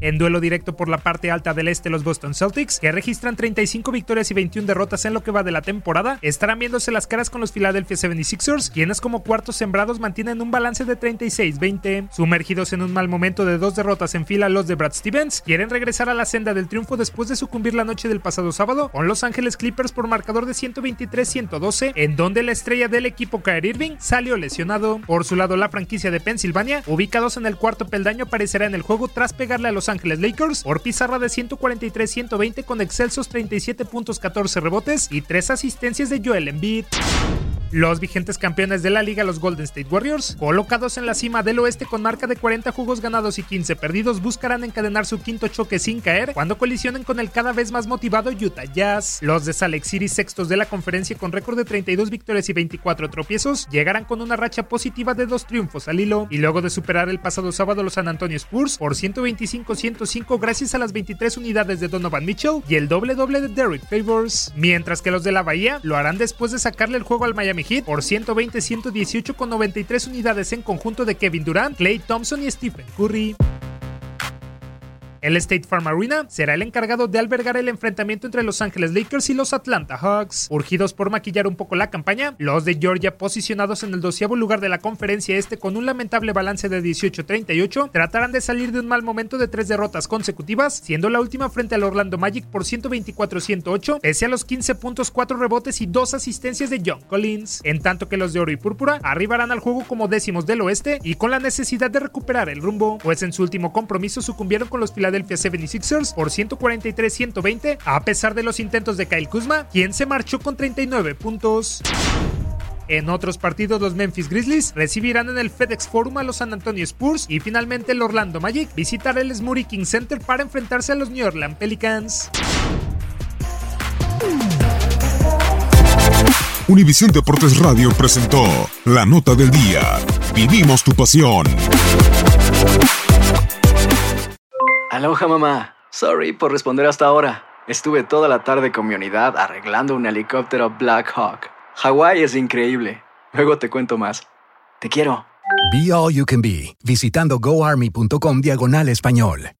En duelo directo por la parte alta del este, los Boston Celtics, que registran 35 victorias y 21 derrotas en lo que va de la temporada, estarán viéndose las caras con los Philadelphia 76ers, quienes como cuartos sembrados mantienen un balance de 36-20. Sumergidos en un mal momento de dos derrotas en fila, los de Brad Stevens quieren regresar a la senda del triunfo después de sucumbir la noche del pasado sábado con Los Ángeles Clippers por marcador de 123-112, en donde la estrella del equipo Kyrie Irving salió lesionado. Por su lado, la franquicia de Pensilvania, ubicados en el cuarto peldaño, aparecerá en el juego tras pegarle a Los Ángeles Lakers por pizarra de 143-120 con excelsos 37 puntos, 14 rebotes y 3 asistencias de Joel Embiid. Los vigentes campeones de la liga, los Golden State Warriors, colocados en la cima del oeste con marca de 40 juegos ganados y 15 perdidos, buscarán encadenar su quinto choque sin caer cuando colisionen con el cada vez más motivado Utah Jazz. Los de Salt City, sextos de la conferencia con récord de 32 victorias y 24 tropiezos, llegarán con una racha positiva de dos triunfos al hilo y luego de superar el pasado sábado los San Antonio Spurs por 125-105 gracias a las 23 unidades de Donovan Mitchell y el doble doble de Derrick Favors, mientras que los de la Bahía lo harán después de sacarle el juego al Miami Heat por 120-118 con 93 unidades en conjunto de Kevin Durant, Clay Thompson y Stephen Curry. El State Farm Arena será el encargado de albergar el enfrentamiento entre Los Ángeles Lakers y los Atlanta Hawks. Urgidos por maquillar un poco la campaña, los de Georgia, posicionados en el doceavo lugar de la conferencia este con un lamentable balance de 18-38, tratarán de salir de un mal momento de tres derrotas consecutivas, siendo la última frente al Orlando Magic por 124-108, pese a los 15 puntos, 4 rebotes y 2 asistencias de John Collins. En tanto que los de Oro y Púrpura arribarán al juego como décimos del oeste y con la necesidad de recuperar el rumbo, pues en su último compromiso sucumbieron con los Philadelphia 76ers por 143-120, a pesar de los intentos de Kyle Kuzma, quien se marchó con 39 puntos. En otros partidos, los Memphis Grizzlies recibirán en el FedEx Forum a los San Antonio Spurs y finalmente el Orlando Magic visitará el Smurry King Center para enfrentarse a los New Orleans Pelicans. Univisión Deportes Radio presentó La Nota del Día. Vivimos tu pasión. Aloha mamá. Sorry por responder hasta ahora. Estuve toda la tarde con mi unidad arreglando un helicóptero Black Hawk. Hawái es increíble. Luego te cuento más. Te quiero. Be All You Can Be, visitando goarmy.com diagonal español.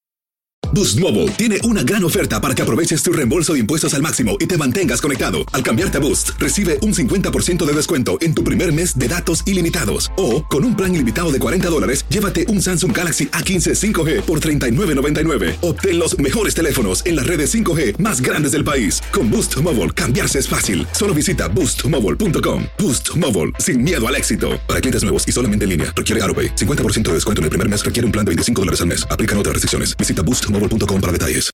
Boost Mobile tiene una gran oferta para que aproveches tu reembolso de impuestos al máximo y te mantengas conectado. Al cambiarte a Boost, recibe un 50% de descuento en tu primer mes de datos ilimitados. O, con un plan ilimitado de 40 dólares, llévate un Samsung Galaxy A15 5G por $39.99. Obtén los mejores teléfonos en las redes 5G más grandes del país. Con Boost Mobile, cambiarse es fácil. Solo visita boostmobile.com. Boost Mobile, sin miedo al éxito. Para clientes nuevos y solamente en línea, requiere AroPay. 50% de descuento en el primer mes requiere un plan de 25 dólares al mes. Aplican otras restricciones. Visita boostmobile.com para detalles.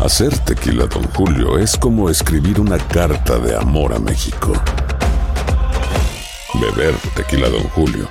Hacer tequila, Don Julio, es como escribir una carta de amor a México. Beber tequila, Don Julio,